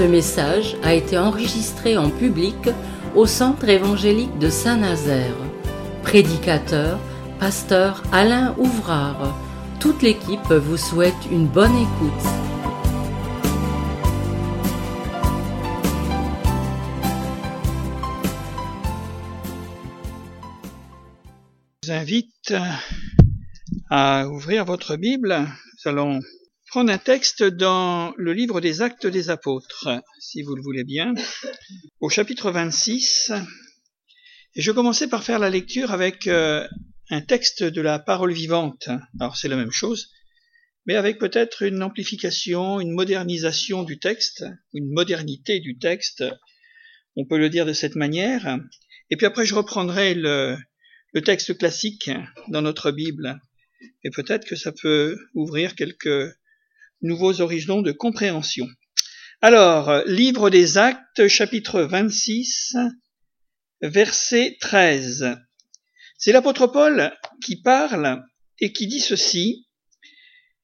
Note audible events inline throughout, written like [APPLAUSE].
Ce message a été enregistré en public au Centre évangélique de Saint-Nazaire. Prédicateur, pasteur Alain Ouvrard. Toute l'équipe vous souhaite une bonne écoute. Je vous invite à ouvrir votre Bible. Nous allons prendre un texte dans le livre des Actes des Apôtres, si vous le voulez bien, au chapitre 26. Et je commençais par faire la lecture avec euh, un texte de la parole vivante. Alors c'est la même chose, mais avec peut-être une amplification, une modernisation du texte, une modernité du texte. On peut le dire de cette manière. Et puis après, je reprendrai le, le texte classique dans notre Bible. Et peut-être que ça peut ouvrir quelques nouveaux horizons de compréhension. Alors, livre des actes, chapitre 26, verset 13. C'est l'apôtre Paul qui parle et qui dit ceci.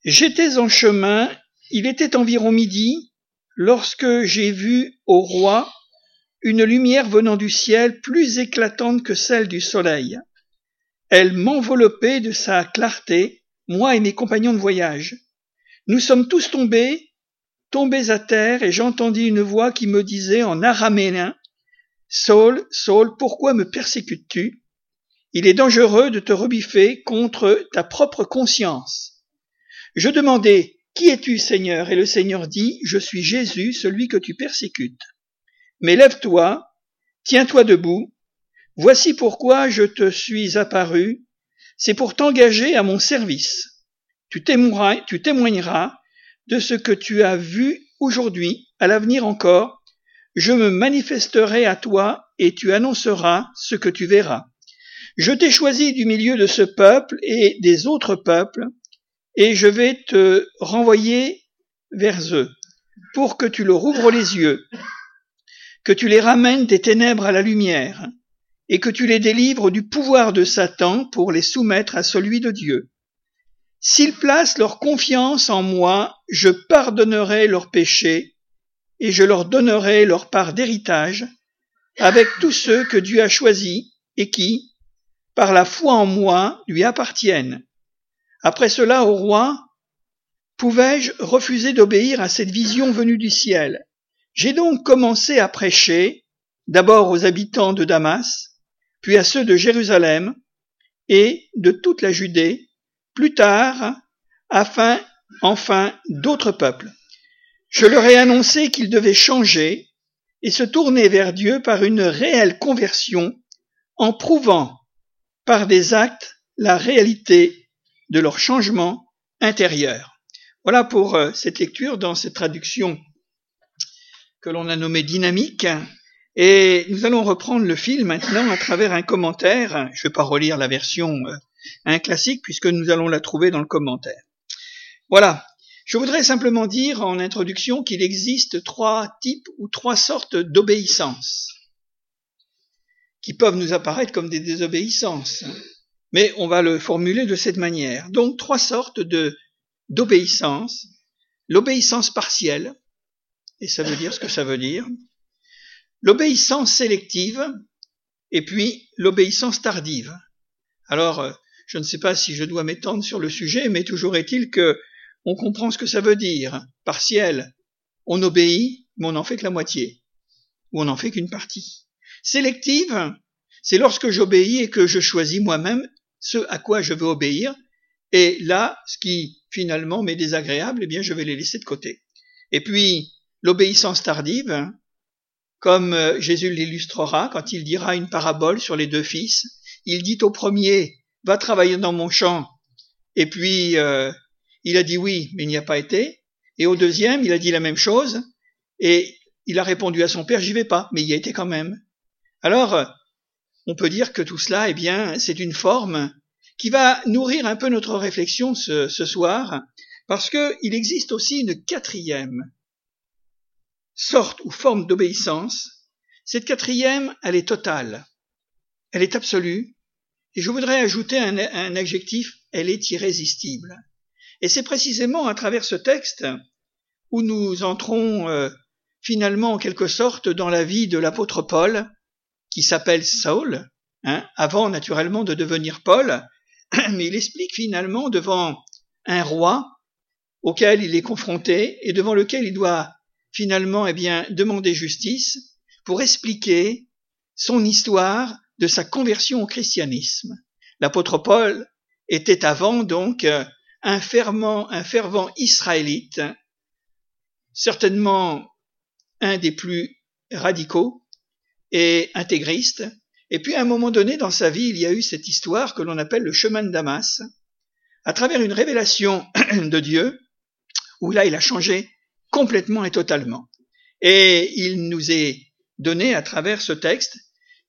J'étais en chemin, il était environ midi, lorsque j'ai vu au roi une lumière venant du ciel plus éclatante que celle du soleil. Elle m'enveloppait de sa clarté, moi et mes compagnons de voyage. Nous sommes tous tombés, tombés à terre, et j'entendis une voix qui me disait en araméen, Saul, Saul, pourquoi me persécutes-tu? Il est dangereux de te rebiffer contre ta propre conscience. Je demandai, Qui es-tu, Seigneur? Et le Seigneur dit, Je suis Jésus, celui que tu persécutes. Mais lève-toi, tiens-toi debout, voici pourquoi je te suis apparu, c'est pour t'engager à mon service tu témoigneras, de ce que tu as vu aujourd'hui, à l'avenir encore, je me manifesterai à toi et tu annonceras ce que tu verras. Je t'ai choisi du milieu de ce peuple et des autres peuples, et je vais te renvoyer vers eux, pour que tu leur ouvres les yeux, que tu les ramènes des ténèbres à la lumière, et que tu les délivres du pouvoir de Satan pour les soumettre à celui de Dieu S'ils placent leur confiance en moi, je pardonnerai leurs péchés et je leur donnerai leur part d'héritage avec tous ceux que Dieu a choisis et qui, par la foi en moi, lui appartiennent. Après cela, au roi, pouvais-je refuser d'obéir à cette vision venue du ciel? J'ai donc commencé à prêcher, d'abord aux habitants de Damas, puis à ceux de Jérusalem et de toute la Judée, plus tard, afin, enfin, d'autres peuples. Je leur ai annoncé qu'ils devaient changer et se tourner vers Dieu par une réelle conversion en prouvant par des actes la réalité de leur changement intérieur. Voilà pour euh, cette lecture dans cette traduction que l'on a nommée dynamique. Et nous allons reprendre le fil maintenant à travers un commentaire. Je ne vais pas relire la version euh, un classique puisque nous allons la trouver dans le commentaire. Voilà. Je voudrais simplement dire en introduction qu'il existe trois types ou trois sortes d'obéissance qui peuvent nous apparaître comme des désobéissances. Mais on va le formuler de cette manière. Donc trois sortes de d'obéissance. L'obéissance partielle, et ça veut dire ce que ça veut dire. L'obéissance sélective, et puis l'obéissance tardive. Alors, je ne sais pas si je dois m'étendre sur le sujet, mais toujours est-il que on comprend ce que ça veut dire. Partiel, on obéit, mais on n'en fait que la moitié, ou on n'en fait qu'une partie. Sélective, c'est lorsque j'obéis et que je choisis moi-même ce à quoi je veux obéir, et là, ce qui finalement m'est désagréable, eh bien, je vais les laisser de côté. Et puis, l'obéissance tardive, comme euh, Jésus l'illustrera quand il dira une parabole sur les deux fils, il dit au premier, va travailler dans mon champ. Et puis, euh, il a dit oui, mais il n'y a pas été. Et au deuxième, il a dit la même chose. Et il a répondu à son père, j'y vais pas, mais il y a été quand même. Alors, on peut dire que tout cela, eh bien, c'est une forme qui va nourrir un peu notre réflexion ce, ce soir, parce qu'il existe aussi une quatrième sorte ou forme d'obéissance. Cette quatrième, elle est totale, elle est absolue, et je voudrais ajouter un, un adjectif, elle est irrésistible. Et c'est précisément à travers ce texte où nous entrons euh, finalement en quelque sorte dans la vie de l'apôtre Paul, qui s'appelle Saul, hein, avant naturellement de devenir Paul, [CLEARS THROAT] mais il explique finalement devant un roi auquel il est confronté et devant lequel il doit finalement eh bien demander justice pour expliquer son histoire de sa conversion au christianisme. L'apôtre Paul était avant donc un fervent, un fervent israélite, certainement un des plus radicaux et intégristes. Et puis à un moment donné dans sa vie, il y a eu cette histoire que l'on appelle le chemin de Damas, à travers une révélation [CLEARS THROAT] de Dieu, où là il a changé complètement et totalement. Et il nous est donné à travers ce texte,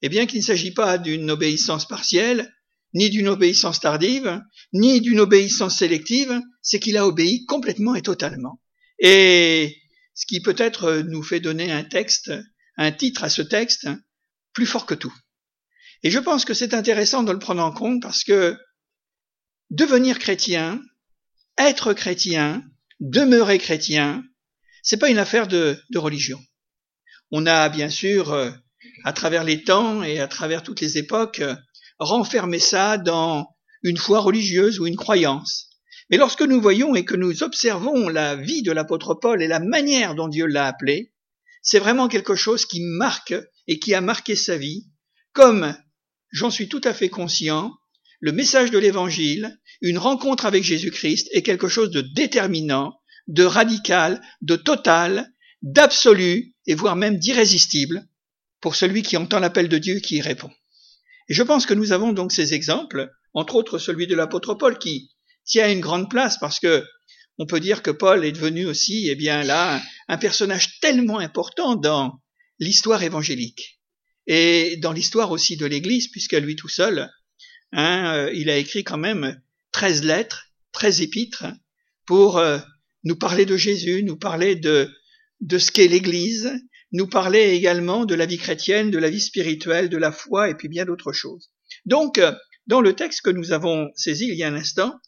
bien qu'il ne s'agit pas d'une obéissance partielle, ni d'une obéissance tardive, ni d'une obéissance sélective, c'est qu'il a obéi complètement et totalement. Et ce qui peut-être nous fait donner un texte, un titre à ce texte, plus fort que tout. Et je pense que c'est intéressant de le prendre en compte parce que devenir chrétien, être chrétien, demeurer chrétien, c'est pas une affaire de, de, religion. On a bien sûr, euh, à travers les temps et à travers toutes les époques, renfermé ça dans une foi religieuse ou une croyance. Mais lorsque nous voyons et que nous observons la vie de l'apôtre Paul et la manière dont Dieu l'a appelé, c'est vraiment quelque chose qui marque et qui a marqué sa vie, comme, j'en suis tout à fait conscient, le message de l'évangile, une rencontre avec Jésus-Christ est quelque chose de déterminant, de radical, de total, d'absolu et voire même d'irrésistible pour celui qui entend l'appel de Dieu qui y répond. Et je pense que nous avons donc ces exemples, entre autres celui de l'apôtre Paul qui tient une grande place parce que on peut dire que Paul est devenu aussi, eh bien là, un personnage tellement important dans l'histoire évangélique et dans l'histoire aussi de l'Église, puisqu'à lui tout seul, hein, euh, il a écrit quand même 13 lettres, 13 épîtres, pour euh, nous parler de Jésus, nous parler de ce qu'est l'Église, nous parler également de la vie chrétienne, de la vie spirituelle, de la foi et puis bien d'autres choses. Donc, euh, dans le texte que nous avons saisi il y a un instant,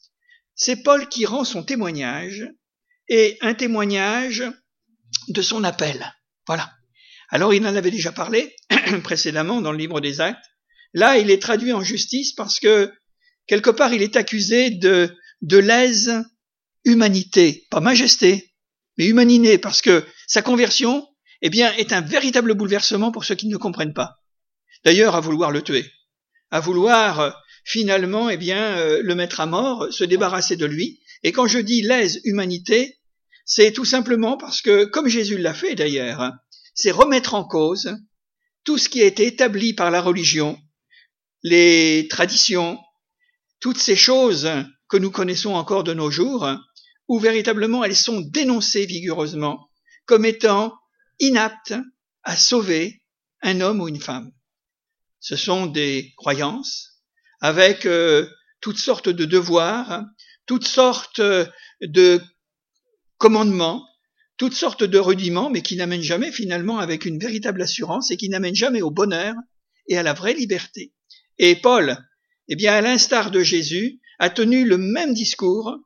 c'est Paul qui rend son témoignage et un témoignage de son appel. Voilà. Alors il en avait déjà parlé [CLEARS THROAT] précédemment dans le livre des actes. Là, il est traduit en justice parce que quelque part il est accusé de, de lèse humanité, pas majesté, mais humanité, parce que sa conversion, eh bien, est un véritable bouleversement pour ceux qui ne comprennent pas. D'ailleurs, à vouloir le tuer, à vouloir euh, finalement, eh bien, euh, le mettre à mort, se débarrasser de lui. Et quand je dis lèse humanité, c'est tout simplement parce que, comme Jésus l'a fait d'ailleurs, c'est remettre en cause tout ce qui a été établi par la religion, les traditions, toutes ces choses que nous connaissons encore de nos jours, où véritablement elles sont dénoncées vigoureusement comme étant inaptes à sauver un homme ou une femme. Ce sont des croyances avec euh, toutes sortes de devoirs, toutes sortes de commandements, toutes sortes de rudiments, mais qui n'amènent jamais finalement avec une véritable assurance et qui n'amènent jamais au bonheur et à la vraie liberté. Et Paul, eh bien, à l'instar de Jésus, a tenu le même discours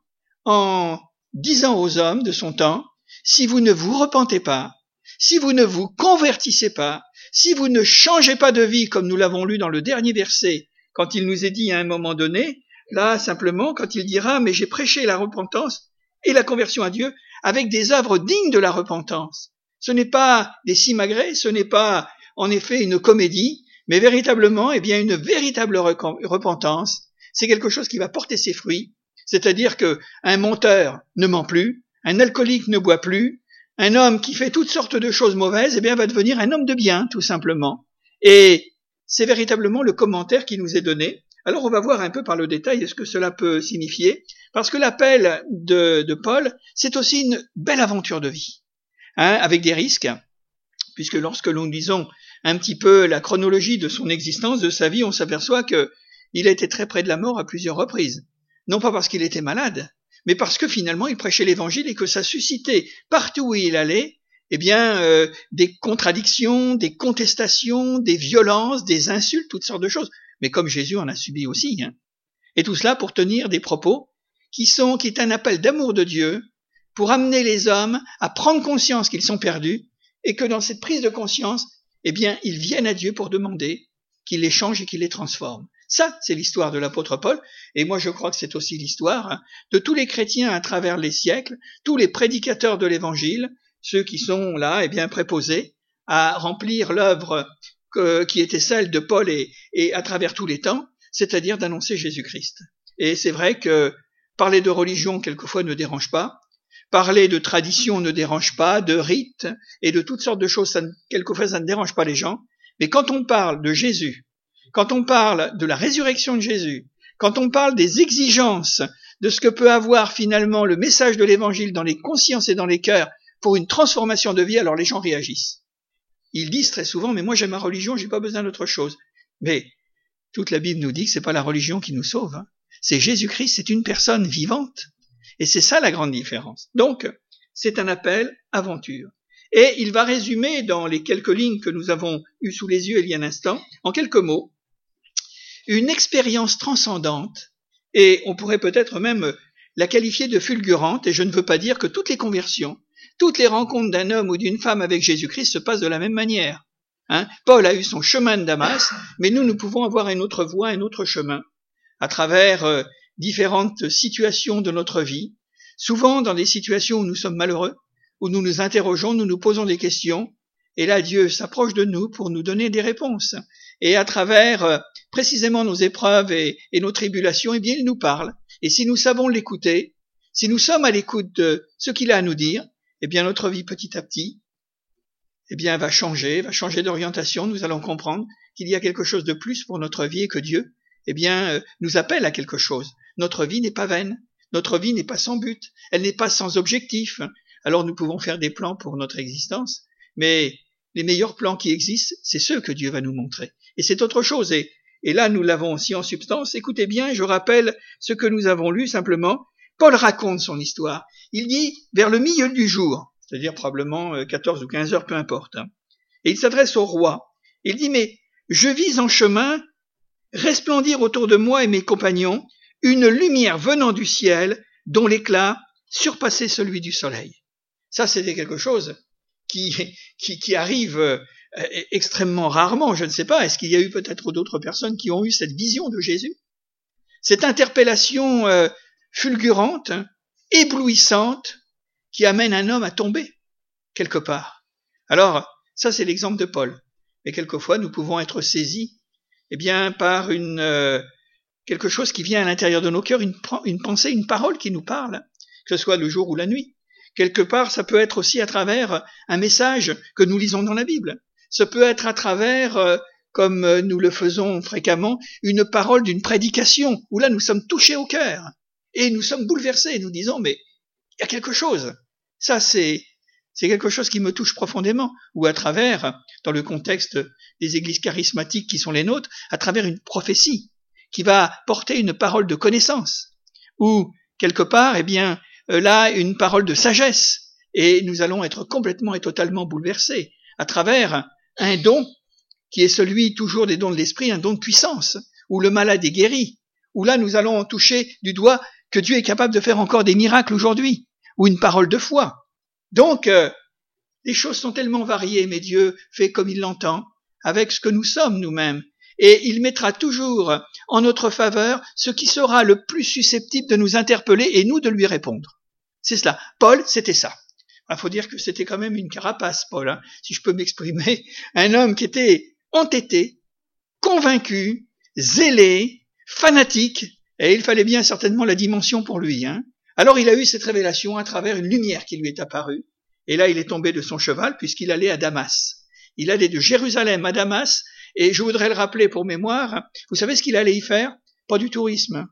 en disant aux hommes de son temps, si vous ne vous repentez pas, si vous ne vous convertissez pas, si vous ne changez pas de vie, comme nous l'avons lu dans le dernier verset, quand il nous est dit à un moment donné, là simplement, quand il dira, mais j'ai prêché la repentance et la conversion à Dieu avec des œuvres dignes de la repentance. Ce n'est pas des simagrées, ce n'est pas en effet une comédie, mais véritablement, eh bien, une véritable repentance. C'est quelque chose qui va porter ses fruits. C'est-à-dire que un monteur ne ment plus, un alcoolique ne boit plus, un homme qui fait toutes sortes de choses mauvaises, eh bien, va devenir un homme de bien, tout simplement. Et c'est véritablement le commentaire qui nous est donné. Alors, on va voir un peu par le détail ce que cela peut signifier, parce que l'appel de, Paul, c'est aussi une belle aventure de vie, hein, avec des risques, puisque lorsque nous lisons un petit peu la chronologie de son existence, de sa vie, on s'aperçoit que il a été très près de la mort à plusieurs reprises. Non pas parce qu'il était malade, mais parce que finalement il prêchait l'évangile et que ça suscitait partout où il allait, eh bien, euh, des contradictions, des contestations, des violences, des insultes, toutes sortes de choses. Mais comme Jésus en a subi aussi. Hein. Et tout cela pour tenir des propos qui sont, qui est un appel d'amour de Dieu, pour amener les hommes à prendre conscience qu'ils sont perdus et que dans cette prise de conscience, eh bien, ils viennent à Dieu pour demander qu'il les change et qu'il les transforme. Ça, c'est l'histoire de l'apôtre Paul, et moi je crois que c'est aussi l'histoire hein, de tous les chrétiens à travers les siècles, tous les prédicateurs de l'évangile, ceux qui sont là, eh bien, préposés à remplir l'œuvre qui était celle de Paul et, et à travers tous les temps, c'est-à-dire d'annoncer Jésus-Christ. Et c'est vrai que parler de religion quelquefois ne dérange pas, parler de tradition ne dérange pas, de rites et de toutes sortes de choses, quelquefois ça ne dérange pas les gens, mais quand on parle de Jésus, quand on parle de la résurrection de Jésus, quand on parle des exigences de ce que peut avoir finalement le message de l'évangile dans les consciences et dans les cœurs pour une transformation de vie, alors les gens réagissent. Ils disent très souvent, mais moi j'ai ma religion, j'ai pas besoin d'autre chose. Mais toute la Bible nous dit que c'est pas la religion qui nous sauve. Hein. C'est Jésus-Christ, c'est une personne vivante. Et c'est ça la grande différence. Donc, c'est un appel aventure. Et il va résumer dans les quelques lignes que nous avons eues sous les yeux il y a un instant, en quelques mots, une expérience transcendante, et on pourrait peut-être même la qualifier de fulgurante, et je ne veux pas dire que toutes les conversions, toutes les rencontres d'un homme ou d'une femme avec Jésus-Christ se passent de la même manière. Hein Paul a eu son chemin de Damas, mais nous, nous pouvons avoir une autre voie, un autre chemin, à travers euh, différentes situations de notre vie, souvent dans des situations où nous sommes malheureux, où nous nous interrogeons, nous nous posons des questions, et là Dieu s'approche de nous pour nous donner des réponses. Et à travers euh, précisément nos épreuves et, nos tribulations, eh bien il nous parle. Et si nous savons l'écouter, si nous sommes à l'écoute de ce qu'il a à nous dire, eh bien notre vie petit à petit, eh bien va changer, va changer d'orientation. Nous allons comprendre qu'il y a quelque chose de plus pour notre vie et que Dieu, eh bien, euh, nous appelle à quelque chose. Notre vie n'est pas vaine. Notre vie n'est pas sans but. Elle n'est pas sans objectif. Alors nous pouvons faire des plans pour notre existence, mais les meilleurs plans qui existent, c'est ceux que Dieu va nous montrer. Et c'est autre chose. Et, et là, nous l'avons aussi en substance. Écoutez bien, je rappelle ce que nous avons lu simplement. Paul raconte son histoire. Il dit, vers le milieu du jour, c'est-à-dire probablement 14 euh, ou 15 heures, peu importe. Hein. Et il s'adresse au roi. Il dit, mais je vis en chemin resplendir autour de moi et mes compagnons une lumière venant du ciel dont l'éclat surpassait celui du soleil. Ça, c'était quelque chose qui, qui, arrive euh, extrêmement rarement. Je ne sais pas, est-ce qu'il y a eu peut-être d'autres personnes qui ont eu cette vision de Jésus? Cette interpellation euh, fulgurante, éblouissante, qui amène un homme à tomber quelque part. Alors, ça c'est l'exemple de Paul. Mais quelquefois, nous pouvons être saisis, eh bien, par une euh, quelque chose qui vient à l'intérieur de nos cœurs, une, une pensée, une parole qui nous parle, que ce soit le jour ou la nuit. Quelque part, ça peut être aussi à travers un message que nous lisons dans la Bible. Ça peut être à travers, euh, comme nous le faisons fréquemment, une parole d'une prédication, où là nous sommes touchés au cœur et nous sommes bouleversés. Nous disons, mais il y a quelque chose. Ça, c'est c'est quelque chose qui me touche profondément, ou à travers, dans le contexte des églises charismatiques qui sont les nôtres, à travers une prophétie qui va porter une parole de connaissance, ou quelque part, eh bien, euh, là, une parole de sagesse, et nous allons être complètement et totalement bouleversés à travers un don qui est celui toujours des dons de l'esprit, un don de puissance, où le malade est guéri, où là nous allons toucher du doigt que Dieu est capable de faire encore des miracles aujourd'hui, ou une parole de foi. Donc, euh, les choses sont tellement variées, mais Dieu fait comme il l'entend, avec ce que nous sommes nous-mêmes, et il mettra toujours en notre faveur ce qui sera le plus susceptible de nous interpeller et nous de lui répondre. C'est cela. Paul, c'était ça. Il faut dire que c'était quand même une carapace, Paul, hein, si je peux m'exprimer. [LAUGHS] Un homme qui était entêté, convaincu, zélé, fanatique, et il fallait bien certainement la dimension pour lui. Hein. Alors il a eu cette révélation à travers une lumière qui lui est apparue, et là il est tombé de son cheval puisqu'il allait à Damas. Il allait de Jérusalem à Damas, et je voudrais le rappeler pour mémoire, vous savez ce qu'il allait y faire? Pas du tourisme.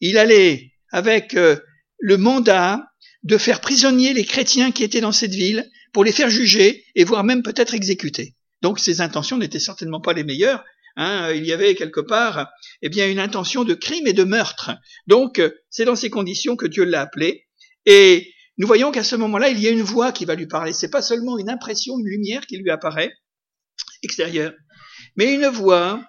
Il allait avec euh, le mandat de faire prisonnier les chrétiens qui étaient dans cette ville pour les faire juger et voire même peut-être exécuter. Donc ses intentions n'étaient certainement pas les meilleures. Hein, il y avait quelque part eh bien une intention de crime et de meurtre. Donc c'est dans ces conditions que Dieu l'a appelé. Et nous voyons qu'à ce moment-là, il y a une voix qui va lui parler. C'est pas seulement une impression, une lumière qui lui apparaît extérieure, mais une voix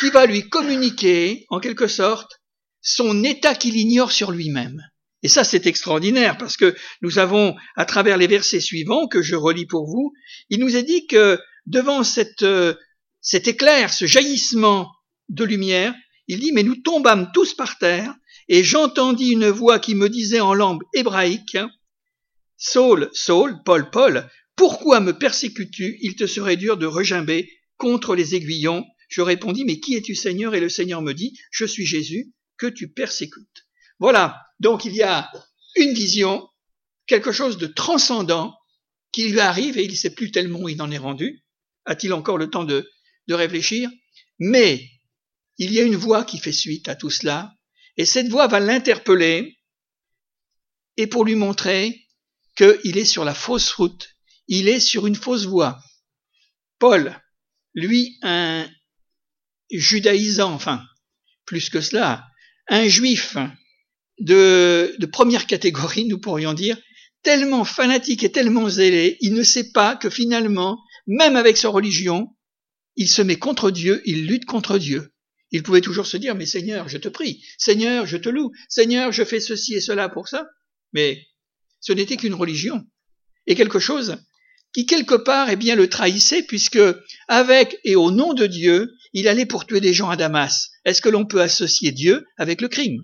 qui va lui communiquer, en quelque sorte, son état qu'il ignore sur lui-même. Et ça, c'est extraordinaire parce que nous avons, à travers les versets suivants que je relis pour vous, il nous est dit que devant euh, cet éclair, ce jaillissement de lumière, il dit, mais nous tombâmes tous par terre et j'entendis une voix qui me disait en langue hébraïque, Saul, Saul, Paul, Paul, pourquoi me persécutes-tu? Il te serait dur de regimber contre les aiguillons. Je répondis, mais qui es-tu Seigneur? Et le Seigneur me dit, je suis Jésus, que tu persécutes. Voilà, donc il y a une vision, quelque chose de transcendant qui lui arrive et il ne sait plus tellement où il en est rendu. A-t-il encore le temps de, de réfléchir? Mais il y a une voix qui fait suite à tout cela, et cette voix va l'interpeller et pour lui montrer qu'il est sur la fausse route, il est sur une fausse voie. Paul, lui, un judaïsant, enfin, plus que cela, un juif de, première catégorie, nous pourrions dire, tellement fanatique et tellement zélé, il ne sait pas que finalement, même avec sa religion, il se met contre Dieu, il lutte contre Dieu. Il pouvait toujours se dire, mais Seigneur, je te prie, Seigneur, je te loue, Seigneur, je fais ceci et cela pour ça. Mais ce n'était qu'une religion. Et quelque chose qui quelque part eh bien le trahissait puisque avec et au nom de Dieu, il allait pour tuer des gens à Damas. Est-ce que l'on peut associer Dieu avec le crime?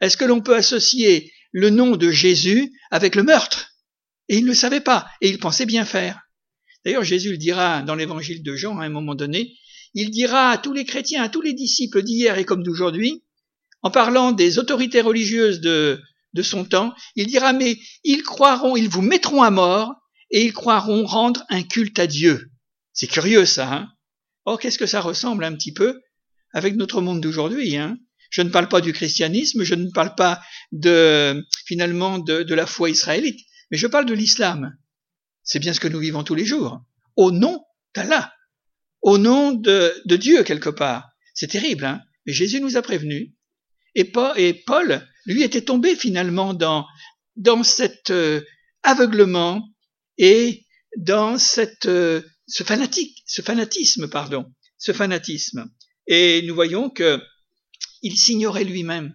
Est-ce que l'on peut associer le nom de Jésus avec le meurtre? Et il ne le savait pas et il pensait bien faire. D'ailleurs, Jésus le dira dans l'évangile de Jean à un moment donné, il dira à tous les chrétiens, à tous les disciples d'hier et comme d'aujourd'hui, en parlant des autorités religieuses de, de son temps, il dira, mais ils croiront, ils vous mettront à mort, et ils croiront rendre un culte à Dieu. C'est curieux ça, hein Or, qu'est-ce que ça ressemble un petit peu avec notre monde d'aujourd'hui, hein? Je ne parle pas du christianisme, je ne parle pas de, finalement, de, de la foi israélite, mais je parle de l'islam. C'est bien ce que nous vivons tous les jours. Au nom d'Allah au nom de, de Dieu quelque part. C'est terrible, hein Mais Jésus nous a prévenus. Et Paul, lui, était tombé finalement dans, dans cet euh, aveuglement et dans cette, euh, ce fanatique, ce fanatisme, pardon, ce fanatisme. Et nous voyons que il s'ignorait lui-même.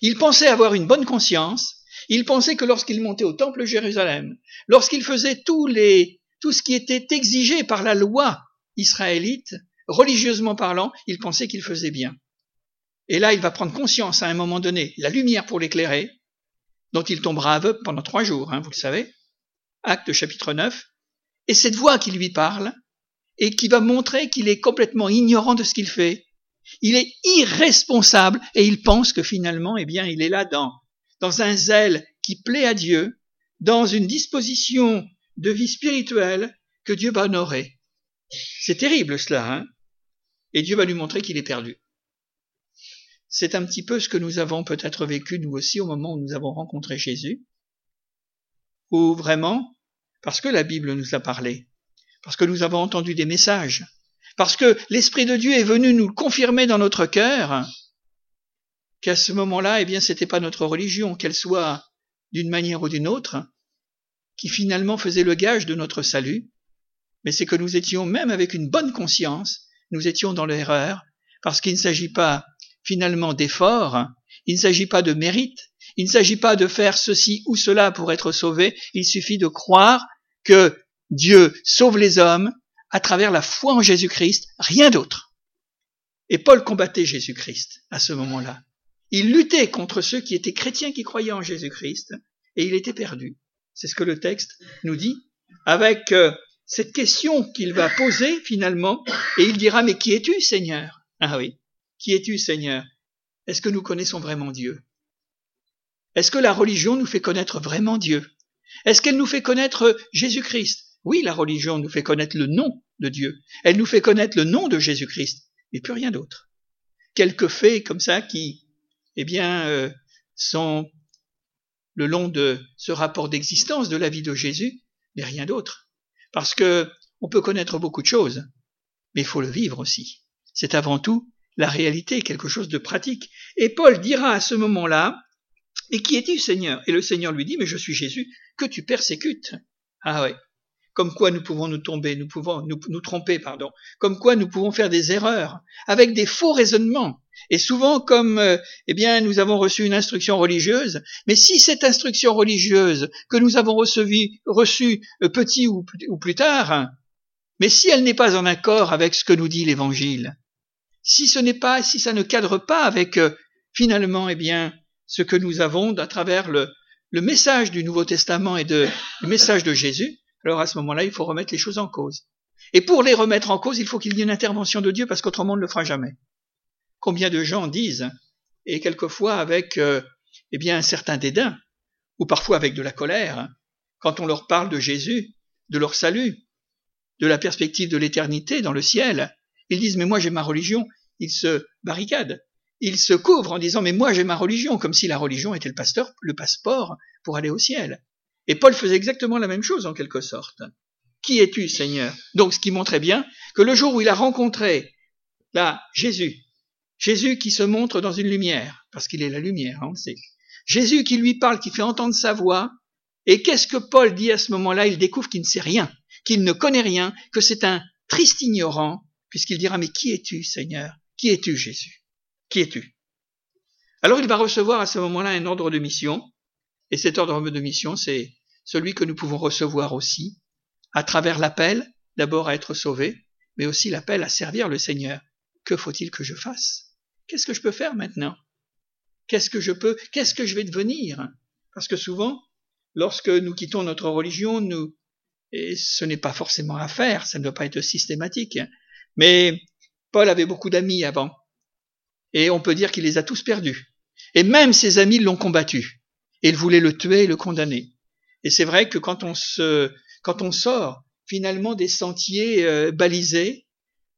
Il pensait avoir une bonne conscience. Il pensait que lorsqu'il montait au temple Jérusalem, lorsqu'il faisait tous les, tout ce qui était exigé par la loi israélite, religieusement parlant, il pensait qu'il faisait bien. Et là, il va prendre conscience à un moment donné, la lumière pour l'éclairer, dont il tombera aveugle pendant trois jours, hein, vous le savez, acte chapitre 9, et cette voix qui lui parle, et qui va montrer qu'il est complètement ignorant de ce qu'il fait, il est irresponsable, et il pense que finalement, eh bien, il est là dans, dans un zèle qui plaît à Dieu, dans une disposition de vie spirituelle que Dieu va honorer. C'est terrible cela, hein Et Dieu va lui montrer qu'il est perdu. C'est un petit peu ce que nous avons peut-être vécu nous aussi au moment où nous avons rencontré Jésus, ou vraiment, parce que la Bible nous a parlé, parce que nous avons entendu des messages, parce que l'Esprit de Dieu est venu nous confirmer dans notre cœur qu'à ce moment-là, eh bien, c'était pas notre religion, qu'elle soit d'une manière ou d'une autre, qui finalement faisait le gage de notre salut, mais c'est que nous étions, même avec une bonne conscience, nous étions dans l'erreur, parce qu'il ne s'agit pas finalement d'effort, il ne s'agit pas de mérite, il ne s'agit pas de faire ceci ou cela pour être sauvé, il suffit de croire que Dieu sauve les hommes à travers la foi en Jésus-Christ, rien d'autre. Et Paul combattait Jésus-Christ à ce moment-là. Il luttait contre ceux qui étaient chrétiens qui croyaient en Jésus-Christ, et il était perdu. C'est ce que le texte nous dit, avec euh, cette question qu'il va poser finalement, et il dira, mais qui es-tu, Seigneur? Ah oui, qui es-tu, Seigneur? Est-ce que nous connaissons vraiment Dieu? Est-ce que la religion nous fait connaître vraiment Dieu? Est-ce qu'elle nous fait connaître Jésus-Christ? Oui, la religion nous fait connaître le nom de Dieu. Elle nous fait connaître le nom de Jésus-Christ, mais plus rien d'autre. Quelques faits comme ça qui, eh bien, euh, sont le long de ce rapport d'existence de la vie de Jésus, mais rien d'autre. Parce que on peut connaître beaucoup de choses, mais il faut le vivre aussi. C'est avant tout la réalité, quelque chose de pratique. Et Paul dira à ce moment-là, et qui es-tu, Seigneur? Et le Seigneur lui dit, mais je suis Jésus, que tu persécutes. Ah ouais. Comme quoi nous pouvons nous tomber, nous pouvons nous, tromper, pardon. Comme quoi nous pouvons faire des erreurs, avec des faux raisonnements. Et souvent, comme euh, eh bien, nous avons reçu une instruction religieuse, mais si cette instruction religieuse que nous avons reçue, reçue petit ou, plus tard, mais si elle n'est pas en accord avec ce que nous dit l'Évangile, si ce n'est pas, si ça ne cadre pas avec euh, finalement, eh bien, ce que nous avons à travers le, le message du Nouveau Testament et de, le message de Jésus, alors à ce moment-là, il faut remettre les choses en cause. Et pour les remettre en cause, il faut qu'il y ait une intervention de Dieu parce qu'autrement on ne le fera jamais. Combien de gens disent, et quelquefois avec euh, eh bien un certain dédain, ou parfois avec de la colère, quand on leur parle de Jésus, de leur salut, de la perspective de l'éternité dans le ciel, ils disent mais moi j'ai ma religion, ils se barricadent, ils se couvrent en disant mais moi j'ai ma religion, comme si la religion était le passeport pour aller au ciel. Et Paul faisait exactement la même chose en quelque sorte. Qui es-tu, Seigneur? Donc ce qui montrait bien que le jour où il a rencontré là Jésus, Jésus qui se montre dans une lumière, parce qu'il est la lumière, hein, on le sait. Jésus qui lui parle, qui fait entendre sa voix. Et qu'est-ce que Paul dit à ce moment-là? Il découvre qu'il ne sait rien, qu'il ne connaît rien, que c'est un triste ignorant, puisqu'il dira, mais qui es-tu, Seigneur? Qui es-tu, Jésus? Qui es-tu? Alors il va recevoir à ce moment-là un ordre de mission, et cet ordre de mission, c'est celui que nous pouvons recevoir aussi, à travers l'appel, d'abord à être sauvé, mais aussi l'appel à servir le Seigneur. Que faut-il que je fasse? Qu'est-ce que je peux faire maintenant? Qu'est-ce que je peux Qu'est-ce que je vais devenir? Parce que souvent, lorsque nous quittons notre religion, nous et ce n'est pas forcément à faire, ça ne doit pas être systématique. Mais Paul avait beaucoup d'amis avant, et on peut dire qu'il les a tous perdus. Et même ses amis l'ont combattu, et ils voulaient le tuer et le condamner. Et c'est vrai que quand on se, quand on sort finalement des sentiers euh, balisés,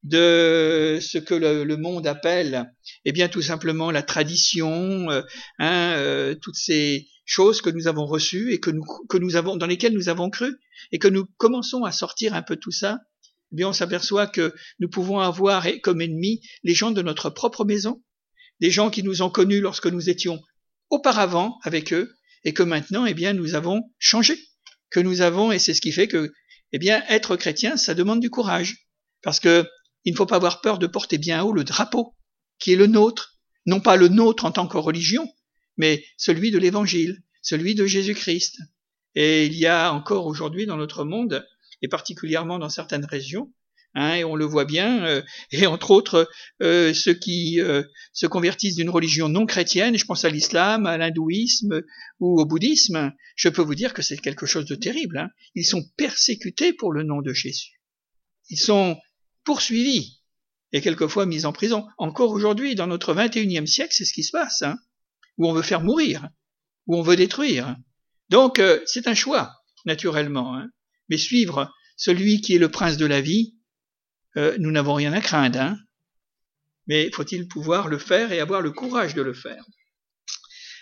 de ce que le, monde appelle, eh bien tout simplement la tradition, euh, hein, euh, toutes ces choses que nous avons reçues et que nous, que nous avons, dans lesquelles nous avons cru, et que nous commençons à sortir un peu tout ça, eh bien on s'aperçoit que nous pouvons avoir comme ennemis les gens de notre propre maison, des gens qui nous ont connus lorsque nous étions auparavant avec eux, et que maintenant, eh bien, nous avons changé, que nous avons, et c'est ce qui fait que, eh bien, être chrétien, ça demande du courage, parce que il ne faut pas avoir peur de porter bien haut le drapeau, qui est le nôtre, non pas le nôtre en tant que religion, mais celui de l'Évangile, celui de Jésus-Christ. Et il y a encore aujourd'hui dans notre monde, et particulièrement dans certaines régions, hein, et on le voit bien, euh, et entre autres euh, ceux qui euh, se convertissent d'une religion non chrétienne, je pense à l'islam, à l'hindouisme ou au bouddhisme, je peux vous dire que c'est quelque chose de terrible. Hein. Ils sont persécutés pour le nom de Jésus. Ils sont poursuivi et quelquefois mis en prison. Encore aujourd'hui, dans notre 21e siècle, c'est ce qui se passe, hein, où on veut faire mourir, où on veut détruire. Donc, euh, c'est un choix, naturellement. Hein. Mais suivre celui qui est le prince de la vie, euh, nous n'avons rien à craindre. Hein. Mais faut-il pouvoir le faire et avoir le courage de le faire?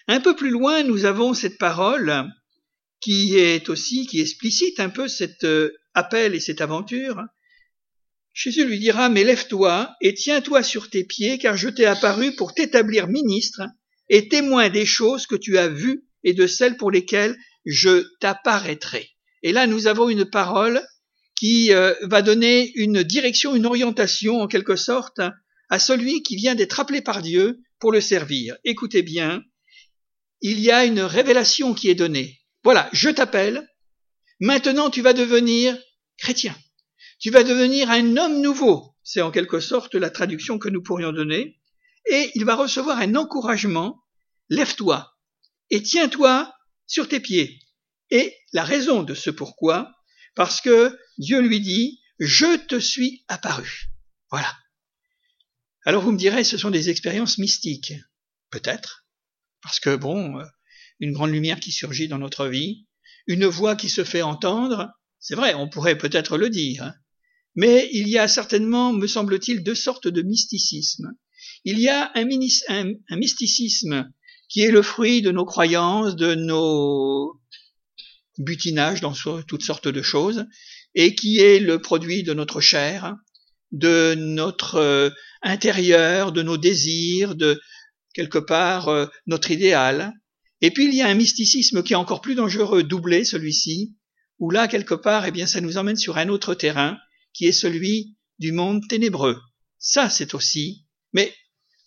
Un peu plus loin, nous avons cette parole qui est aussi, qui explicite un peu cet euh, appel et cette aventure, Jésus lui dira, mais lève-toi et tiens-toi sur tes pieds, car je t'ai apparu pour t'établir ministre et témoin des choses que tu as vues et de celles pour lesquelles je t'apparaîtrai. Et là, nous avons une parole qui euh, va donner une direction, une orientation en quelque sorte à celui qui vient d'être appelé par Dieu pour le servir. Écoutez bien, il y a une révélation qui est donnée. Voilà, je t'appelle, maintenant tu vas devenir chrétien. Tu vas devenir un homme nouveau. C'est en quelque sorte la traduction que nous pourrions donner. Et il va recevoir un encouragement. Lève-toi et tiens-toi sur tes pieds. Et la raison de ce pourquoi, parce que Dieu lui dit, je te suis apparu. Voilà. Alors vous me direz, ce sont des expériences mystiques. Peut-être. Parce que bon, euh, une grande lumière qui surgit dans notre vie, une voix qui se fait entendre, c'est vrai, on pourrait peut-être le dire. Hein. Mais il y a certainement, me semble-t-il, deux sortes de mysticisme. Il y a un, un, mysticisme qui est le fruit de nos croyances, de nos butinages dans toutes sortes de choses, et qui est le produit de notre chair, de notre euh, intérieur, de nos désirs, de quelque part euh, notre idéal. Et puis il y a un mysticisme qui est encore plus dangereux, doublé celui-ci, où là quelque part, eh bien, ça nous emmène sur un autre terrain, qui est celui du monde ténébreux. Ça, c'est aussi. Mais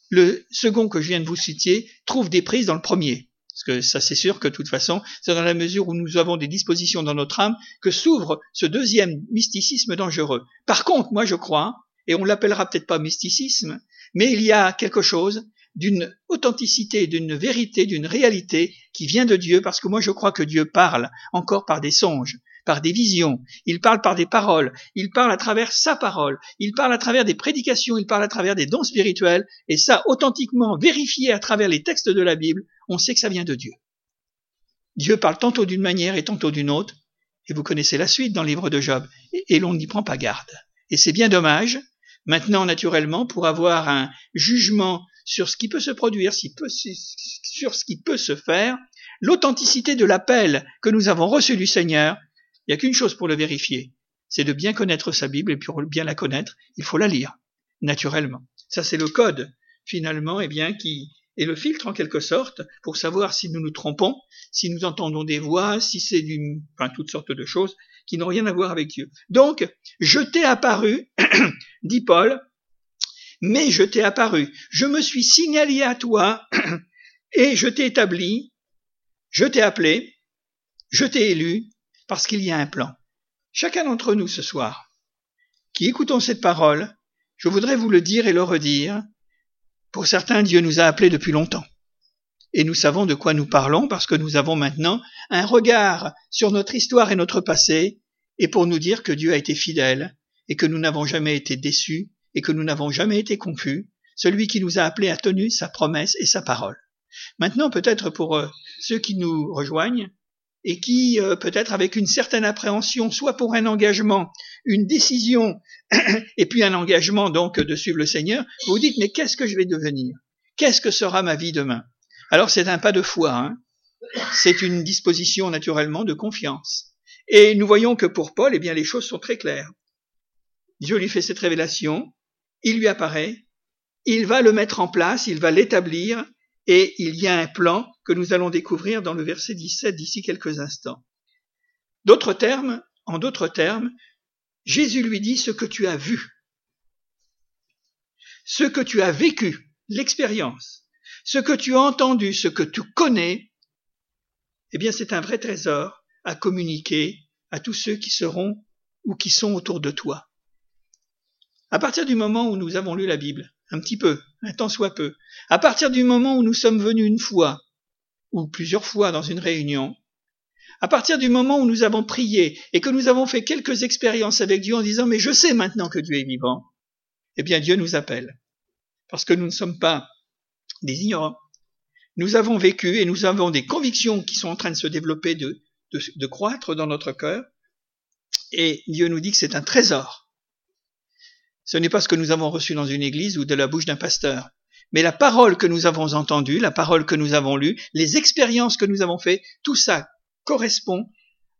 le second que je viens de vous citer trouve des prises dans le premier. Parce que ça c'est sûr que de toute façon, c'est dans la mesure où nous avons des dispositions dans notre âme que s'ouvre ce deuxième mysticisme dangereux. Par contre, moi je crois, et on l'appellera peut-être pas mysticisme, mais il y a quelque chose d'une authenticité, d'une vérité, d'une réalité qui vient de Dieu, parce que moi je crois que Dieu parle encore par des songes, par des visions, il parle par des paroles, il parle à travers sa parole, il parle à travers des prédications, il parle à travers des dons spirituels, et ça, authentiquement vérifié à travers les textes de la Bible, on sait que ça vient de Dieu. Dieu parle tantôt d'une manière et tantôt d'une autre, et vous connaissez la suite dans le livre de Job, et, l'on n'y prend pas garde. Et c'est bien dommage, maintenant naturellement, pour avoir un jugement sur ce qui peut se produire, sur ce qui peut se faire, l'authenticité de l'appel que nous avons reçu du Seigneur, il n'y a qu'une chose pour le vérifier, c'est de bien connaître sa Bible, et pour bien la connaître, il faut la lire, naturellement. Ça, c'est le code, finalement, eh bien, qui est le filtre, en quelque sorte, pour savoir si nous nous trompons, si nous entendons des voix, si c'est du, enfin, toutes sortes de choses qui n'ont rien à voir avec Dieu. Donc, je t'ai apparu, [CLEARS THROAT] dit Paul, mais je t'ai apparu, je me suis signalé à toi, [CLEARS THROAT] et je t'ai établi, je t'ai appelé, je t'ai élu, parce qu'il y a un plan. Chacun d'entre nous ce soir, qui écoutons cette parole, je voudrais vous le dire et le redire. Pour certains, Dieu nous a appelés depuis longtemps. Et nous savons de quoi nous parlons parce que nous avons maintenant un regard sur notre histoire et notre passé, et pour nous dire que Dieu a été fidèle, et que nous n'avons jamais été déçus, et que nous n'avons jamais été confus. Celui qui nous a appelés a tenu sa promesse et sa parole. Maintenant, peut-être pour euh, ceux qui nous rejoignent, et qui, euh, peut-être avec une certaine appréhension, soit pour un engagement, une décision, [CLEARS THROAT] et puis un engagement donc de suivre le Seigneur, vous vous dites, mais qu'est-ce que je vais devenir? Qu'est-ce que sera ma vie demain? Alors c'est un pas de foi, hein c'est une disposition naturellement de confiance. Et nous voyons que pour Paul, eh bien, les choses sont très claires. Dieu lui fait cette révélation, il lui apparaît, il va le mettre en place, il va l'établir, et il y a un plan que nous allons découvrir dans le verset 17 d'ici quelques instants. D'autres termes, en d'autres termes, Jésus lui dit ce que tu as vu, ce que tu as vécu, l'expérience, ce que tu as entendu, ce que tu connais, eh bien c'est un vrai trésor à communiquer à tous ceux qui seront ou qui sont autour de toi. À partir du moment où nous avons lu la Bible, un petit peu, un tant soit peu. À partir du moment où nous sommes venus une fois, ou plusieurs fois dans une réunion, à partir du moment où nous avons prié et que nous avons fait quelques expériences avec Dieu en disant mais je sais maintenant que Dieu est vivant, eh bien Dieu nous appelle. Parce que nous ne sommes pas des ignorants. Nous avons vécu et nous avons des convictions qui sont en train de se développer, de, de, de croître dans notre cœur. Et Dieu nous dit que c'est un trésor ce n'est pas ce que nous avons reçu dans une église ou de la bouche d'un pasteur, mais la parole que nous avons entendue, la parole que nous avons lue, les expériences que nous avons faites, tout ça correspond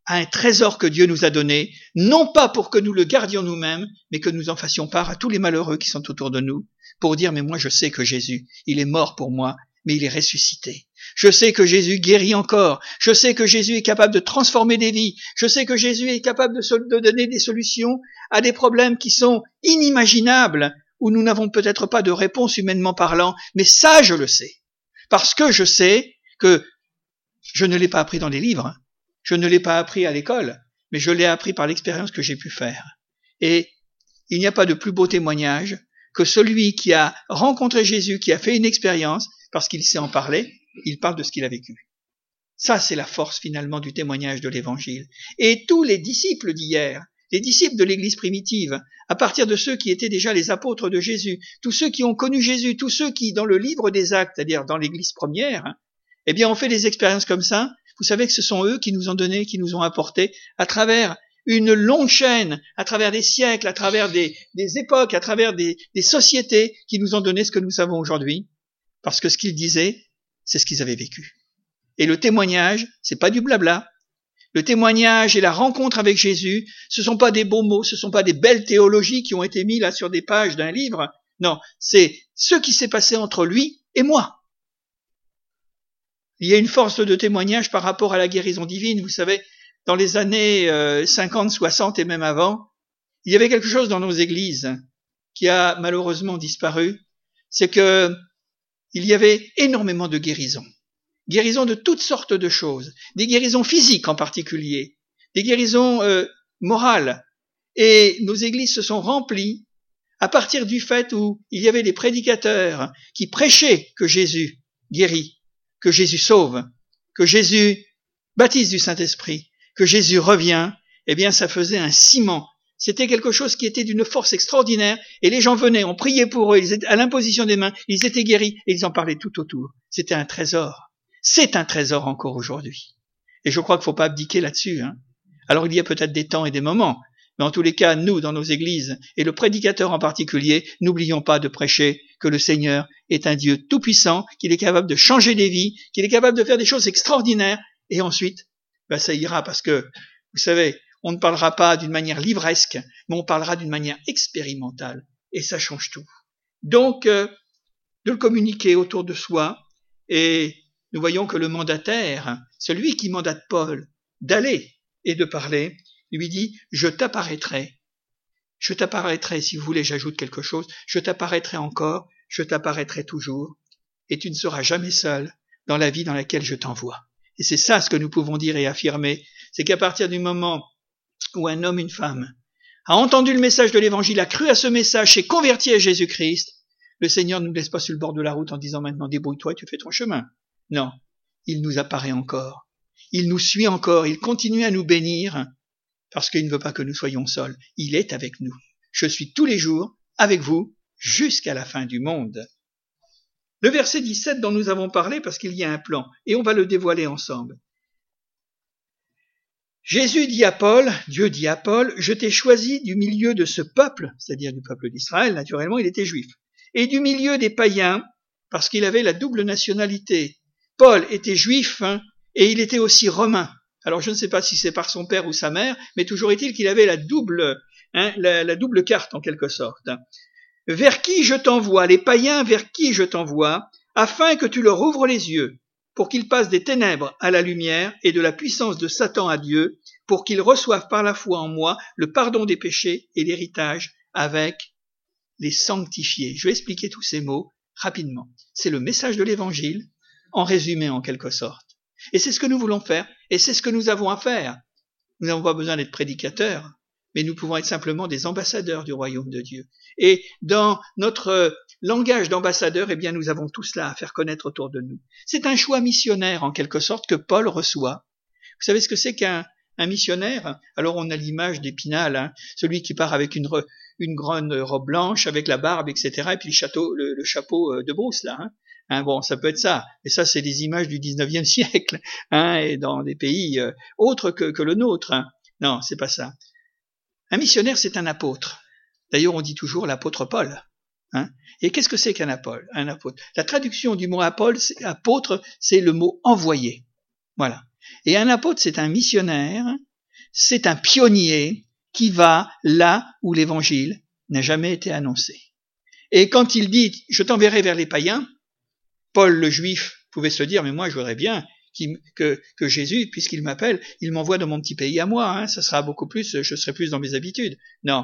à un trésor que Dieu nous a donné, non pas pour que nous le gardions nous-mêmes, mais que nous en fassions part à tous les malheureux qui sont autour de nous, pour dire mais moi je sais que Jésus, il est mort pour moi, mais il est ressuscité. Je sais que Jésus guérit encore. Je sais que Jésus est capable de transformer des vies. Je sais que Jésus est capable de, donner des solutions à des problèmes qui sont inimaginables, où nous n'avons peut-être pas de réponse humainement parlant, mais ça je le sais. Parce que je sais que je ne l'ai pas appris dans les livres, je ne l'ai pas appris à l'école, mais je l'ai appris par l'expérience que j'ai pu faire. Et il n'y a pas de plus beau témoignage que celui qui a rencontré Jésus, qui a fait une expérience, parce qu'il sait en parler, il parle de ce qu'il a vécu. Ça, c'est la force finalement du témoignage de l'Évangile. Et tous les disciples d'hier, les disciples de l'Église primitive, à partir de ceux qui étaient déjà les apôtres de Jésus, tous ceux qui ont connu Jésus, tous ceux qui, dans le livre des actes, c'est-à-dire dans l'Église première, eh bien, ont fait des expériences comme ça. Vous savez que ce sont eux qui nous ont donné, qui nous ont apporté, à travers une longue chaîne, à travers des siècles, à travers des, époques, à travers des, des sociétés, qui nous ont donné ce que nous savons aujourd'hui. Parce que ce qu'ils disaient, c'est ce qu'ils avaient vécu. Et le témoignage, c'est pas du blabla. Le témoignage et la rencontre avec Jésus, ce sont pas des beaux mots, ce sont pas des belles théologies qui ont été mises là sur des pages d'un livre. Non, c'est ce qui s'est passé entre lui et moi. Il y a une force de témoignage par rapport à la guérison divine. Vous savez, dans les années 50, euh, 60 et même avant, il y avait quelque chose dans nos églises qui a malheureusement disparu. C'est que il y avait énormément de guérisons. Guérisons de toutes sortes de choses, des guérisons physiques en particulier, des guérisons euh, morales. Et nos églises se sont remplies à partir du fait où il y avait des prédicateurs qui prêchaient que Jésus guérit, que Jésus sauve, que Jésus baptise du Saint-Esprit, que Jésus revient, eh bien ça faisait un ciment. C'était quelque chose qui était d'une force extraordinaire et les gens venaient, on priait pour eux, ils étaient à l'imposition des mains, ils étaient guéris et ils en parlaient tout autour. C'était un trésor. C'est un trésor encore aujourd'hui. Et je crois qu'il ne faut pas abdiquer là-dessus. Hein. Alors il y a peut-être des temps et des moments, mais en tous les cas, nous, dans nos églises, et le prédicateur en particulier, n'oublions pas de prêcher que le Seigneur est un Dieu tout-puissant, qu'il est capable de changer des vies, qu'il est capable de faire des choses extraordinaires, et ensuite, ben, ça ira, parce que, vous savez, on ne parlera pas d'une manière livresque, mais on parlera d'une manière expérimentale, et ça change tout. Donc, euh, de le communiquer autour de soi, et nous voyons que le mandataire, celui qui mandate Paul d'aller et de parler, lui dit, je t'apparaîtrai. Je t'apparaîtrai, si vous voulez, j'ajoute quelque chose, je t'apparaîtrai encore, je t'apparaîtrai toujours, et tu ne seras jamais seul dans la vie dans laquelle je t'envoie. Et c'est ça ce que nous pouvons dire et affirmer, c'est qu'à partir du moment où un homme, une femme, a entendu le message de l'évangile, a cru à ce message, s'est converti à Jésus-Christ, le Seigneur ne nous laisse pas sur le bord de la route en disant maintenant débrouille-toi et tu fais ton chemin. Non, il nous apparaît encore. Il nous suit encore, il continue à nous bénir, parce qu'il ne veut pas que nous soyons seuls. Il est avec nous. Je suis tous les jours avec vous jusqu'à la fin du monde. Le verset 17 dont nous avons parlé, parce qu'il y a un plan, et on va le dévoiler ensemble. Jésus dit à Paul, Dieu dit à Paul, je t'ai choisi du milieu de ce peuple, c'est-à-dire du peuple d'Israël, naturellement il était juif, et du milieu des païens, parce qu'il avait la double nationalité. Paul était juif hein, et il était aussi romain. Alors je ne sais pas si c'est par son père ou sa mère, mais toujours est-il qu'il avait la double, hein, la, double carte en quelque sorte. Vers qui je t'envoie, les païens vers qui je t'envoie, afin que tu leur ouvres les yeux, pour qu'ils passent des ténèbres à la lumière et de la puissance de Satan à Dieu, pour qu'ils reçoivent par la foi en moi le pardon des péchés et l'héritage avec les sanctifiés. Je vais expliquer tous ces mots rapidement. C'est le message de l'évangile, en résumé en quelque sorte. Et c'est ce que nous voulons faire, et c'est ce que nous avons à faire. Nous n'avons pas besoin d'être prédicateurs, mais nous pouvons être simplement des ambassadeurs du royaume de Dieu. Et dans notre langage d'ambassadeur, eh bien, nous avons tout cela à faire connaître autour de nous. C'est un choix missionnaire, en quelque sorte, que Paul reçoit. Vous savez ce que c'est qu'un missionnaire? Alors on a l'image d'Épinal, hein, celui qui part avec une, une grande robe blanche, avec la barbe, etc., et puis le, le, chapeau euh, de brousse, là. Hein. Hein, bon, ça peut être ça. Et ça, c'est des images du 19e [LAUGHS] siècle, hein, et dans des pays euh, autres que, que, le nôtre. Hein. Non, c'est pas ça. Un missionnaire, c'est un apôtre. D'ailleurs, on dit toujours l'apôtre Paul. Hein. Et qu'est-ce que c'est qu'un apôtre, un apôtre? La traduction du mot apôtre, c'est le mot envoyé. Voilà. Et un apôtre, c'est un missionnaire, c'est un pionnier qui va là où l'évangile n'a jamais été annoncé. Et quand il dit je t'enverrai vers les païens, Paul le juif pouvait se dire, mais moi je bien que, Jésus, puisqu'il m'appelle, il m'envoie dans mon petit pays à moi, hein, ça sera beaucoup plus, je serai plus dans mes habitudes. Non.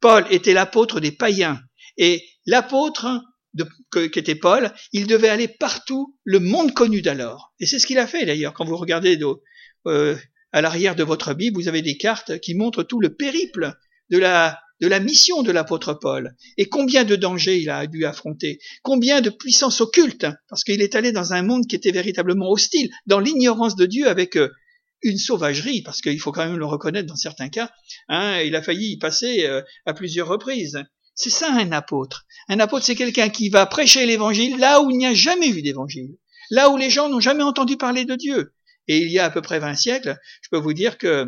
Paul était l'apôtre des païens. Et l'apôtre qui était Paul, il devait aller partout, le monde connu d'alors. Et c'est ce qu'il a fait d'ailleurs. Quand vous regardez euh, à l'arrière de votre Bible, vous avez des cartes qui montrent tout le périple de la de la mission de l'apôtre Paul, et combien de dangers il a dû affronter, combien de puissances occultes, parce qu'il est allé dans un monde qui était véritablement hostile, dans l'ignorance de Dieu avec euh, une sauvagerie, parce qu'il faut quand même le reconnaître dans certains cas, hein, il a failli y passer euh, à plusieurs reprises. C'est ça un apôtre. Un apôtre, c'est quelqu'un qui va prêcher l'évangile là où il n'y a jamais eu d'évangile, là où les gens n'ont jamais entendu parler de Dieu. Et il y a à peu près 20 siècles, je peux vous dire que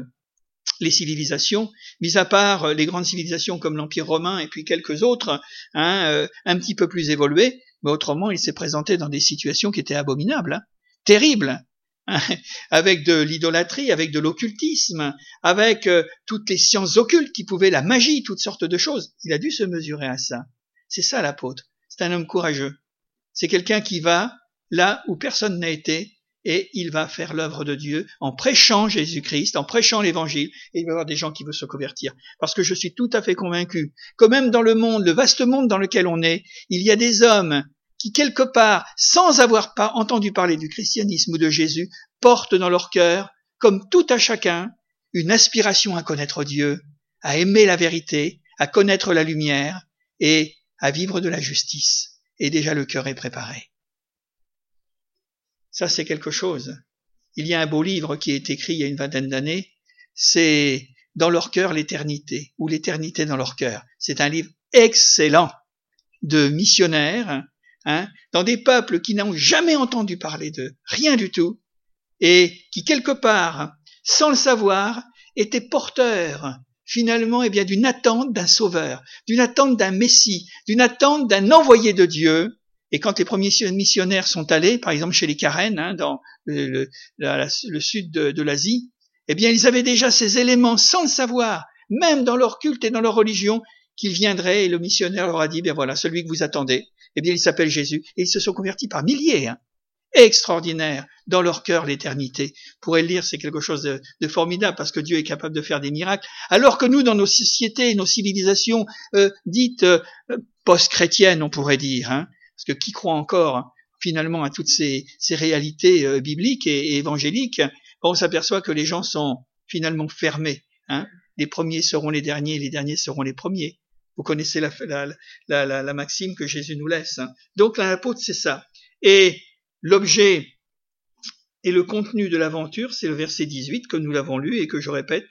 les civilisations, mis à part euh, les grandes civilisations comme l'Empire romain et puis quelques autres, hein, euh, un petit peu plus évoluées, mais autrement il s'est présenté dans des situations qui étaient abominables, hein, terribles, hein, [LAUGHS] avec de l'idolâtrie, avec de l'occultisme, avec euh, toutes les sciences occultes qui pouvaient, la magie, toutes sortes de choses. Il a dû se mesurer à ça. C'est ça l'apôtre. C'est un homme courageux. C'est quelqu'un qui va là où personne n'a été et il va faire l'œuvre de Dieu en prêchant Jésus-Christ, en prêchant l'Évangile, et il va y avoir des gens qui veulent se convertir. Parce que je suis tout à fait convaincu que même dans le monde, le vaste monde dans lequel on est, il y a des hommes qui quelque part, sans avoir pas entendu parler du christianisme ou de Jésus, portent dans leur cœur, comme tout à chacun, une aspiration à connaître Dieu, à aimer la vérité, à connaître la lumière et à vivre de la justice. Et déjà le cœur est préparé. Ça, c'est quelque chose. Il y a un beau livre qui est écrit il y a une vingtaine d'années, c'est Dans leur cœur l'éternité, ou l'éternité dans leur cœur. C'est un livre excellent de missionnaires, hein, dans des peuples qui n'ont jamais entendu parler de rien du tout, et qui quelque part, sans le savoir, étaient porteurs finalement eh bien d'une attente d'un sauveur, d'une attente d'un messie, d'une attente d'un envoyé de Dieu. Et quand les premiers missionnaires sont allés, par exemple chez les Karen, hein, dans le, sud de, l'Asie, eh bien ils avaient déjà ces éléments sans le savoir, même dans leur culte et dans leur religion, qu'ils viendraient et le missionnaire leur a dit, bien voilà, celui que vous attendez, eh bien il s'appelle Jésus. Et ils se sont convertis par milliers. Hein extraordinaire dans leur cœur l'éternité. Pourrait le lire, c'est quelque chose de, formidable parce que Dieu est capable de faire des miracles. Alors que nous, dans nos sociétés, nos civilisations euh, dites euh, post-chrétiennes, on pourrait dire, hein, parce que qui croit encore finalement à toutes ces, réalités euh, bibliques et, évangéliques, on s'aperçoit que les gens sont finalement fermés. Hein. Les premiers seront les derniers, les derniers seront les premiers. Vous connaissez la, la, la, maxime que Jésus nous laisse. Hein. Donc l'apôtre, c'est ça. Et L'objet et le contenu de l'aventure, c'est le verset 18 que nous l'avons lu et que je répète,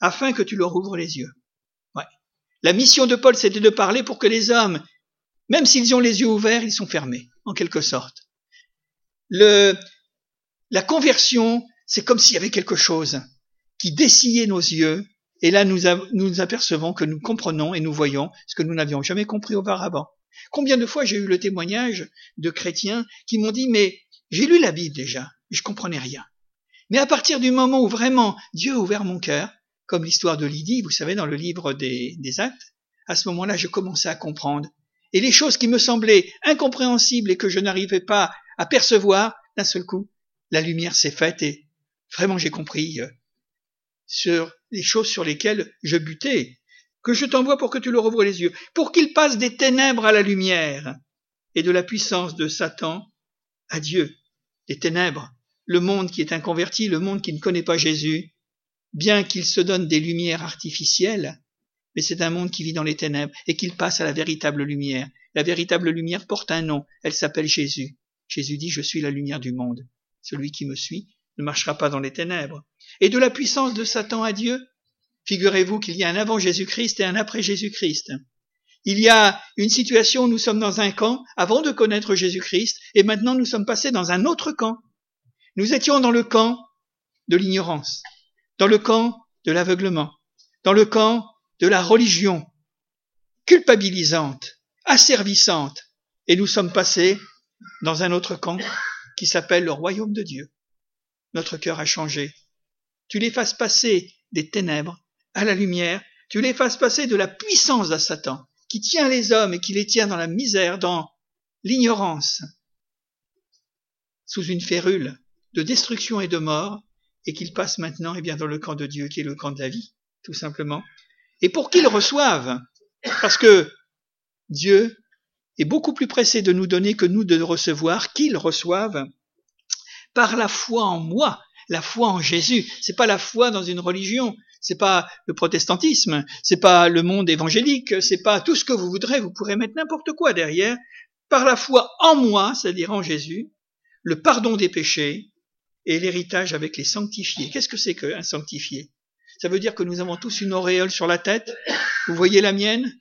afin que tu leur ouvres les yeux. La mission de Paul, c'était de parler pour que les hommes, même s'ils ont les yeux ouverts, ils sont fermés, en quelque sorte. La conversion, c'est comme s'il y avait quelque chose qui dessillait nos yeux, et là nous, nous apercevons que nous comprenons et nous voyons ce que nous n'avions jamais compris auparavant. Combien de fois j'ai eu le témoignage de chrétiens qui m'ont dit mais j'ai lu la Bible déjà, je comprenais rien. Mais à partir du moment où vraiment Dieu a ouvert mon cœur, comme l'histoire de Lydie, vous savez, dans le livre des, des actes, à ce moment-là, je commençais à comprendre. Et les choses qui me semblaient incompréhensibles et que je n'arrivais pas à percevoir, d'un seul coup, la lumière s'est faite et vraiment j'ai compris euh, sur les choses sur lesquelles je butais que je t'envoie pour que tu leur ouvres les yeux, pour qu'il passe des ténèbres à la lumière, et de la puissance de Satan à Dieu. Les ténèbres, le monde qui est inconverti, le monde qui ne connaît pas Jésus, bien qu'il se donne des lumières artificielles, mais c'est un monde qui vit dans les ténèbres et qu'il passe à la véritable lumière. La véritable lumière porte un nom, elle s'appelle Jésus. Jésus dit, je suis la lumière du monde. Celui qui me suit ne marchera pas dans les ténèbres. Et de la puissance de Satan à Dieu, Figurez-vous qu'il y a un avant Jésus-Christ et un après Jésus-Christ. Il y a une situation où nous sommes dans un camp avant de connaître Jésus-Christ et maintenant nous sommes passés dans un autre camp. Nous étions dans le camp de l'ignorance, dans le camp de l'aveuglement, dans le camp de la religion culpabilisante, asservissante, et nous sommes passés dans un autre camp qui s'appelle le royaume de Dieu. Notre cœur a changé. Tu les fasses passer des ténèbres à la lumière, tu les fasses passer de la puissance à Satan, qui tient les hommes et qui les tient dans la misère, dans l'ignorance, sous une férule de destruction et de mort, et qu'ils passent maintenant eh bien, dans le camp de Dieu, qui est le camp de la vie, tout simplement, et pour qu'ils reçoivent, parce que Dieu est beaucoup plus pressé de nous donner que nous de recevoir, qu'ils reçoivent par la foi en moi, la foi en Jésus. C'est pas la foi dans une religion, c'est pas le protestantisme, c'est pas le monde évangélique, c'est pas tout ce que vous voudrez, vous pourrez mettre n'importe quoi derrière, par la foi en moi, c'est-à-dire en Jésus, le pardon des péchés et l'héritage avec les sanctifiés. Qu'est-ce que c'est qu'un sanctifié? Ça veut dire que nous avons tous une auréole sur la tête. Vous voyez la mienne?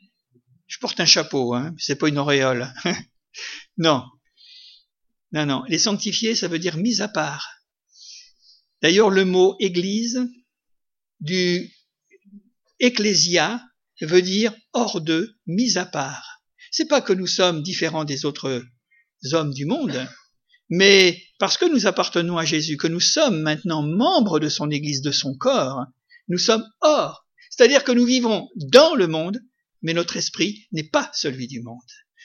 Je porte un chapeau, hein, c'est pas une auréole. [LAUGHS] non. Non, non. Les sanctifiés, ça veut dire mis à part. D'ailleurs, le mot église du ecclésia veut dire hors d'eux, mis à part. C'est pas que nous sommes différents des autres hommes du monde, mais parce que nous appartenons à Jésus, que nous sommes maintenant membres de son Église, de son corps, nous sommes hors. C'est-à-dire que nous vivons dans le monde, mais notre esprit n'est pas celui du monde.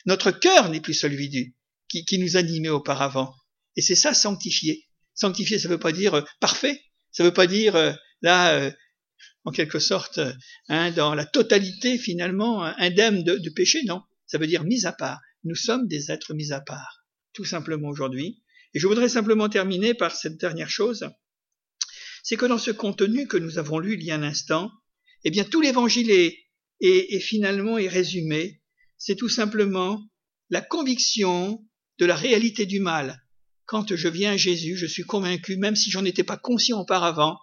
Notre cœur n'est plus celui du, qui, qui nous animait auparavant. Et c'est ça sanctifié. Sanctifié, ça ne veut pas dire euh, parfait, ça ne veut pas dire euh, là euh, en quelque sorte, hein, dans la totalité finalement indemne de, péché, non. Ça veut dire mis à part, nous sommes des êtres mis à part, tout simplement aujourd'hui. Et je voudrais simplement terminer par cette dernière chose, c'est que dans ce contenu que nous avons lu il y a un instant, eh bien tout l'évangile est, est, finalement résumé, c'est tout simplement la conviction de la réalité du mal. Quand je viens à Jésus, je suis convaincu, même si j'en étais pas conscient auparavant,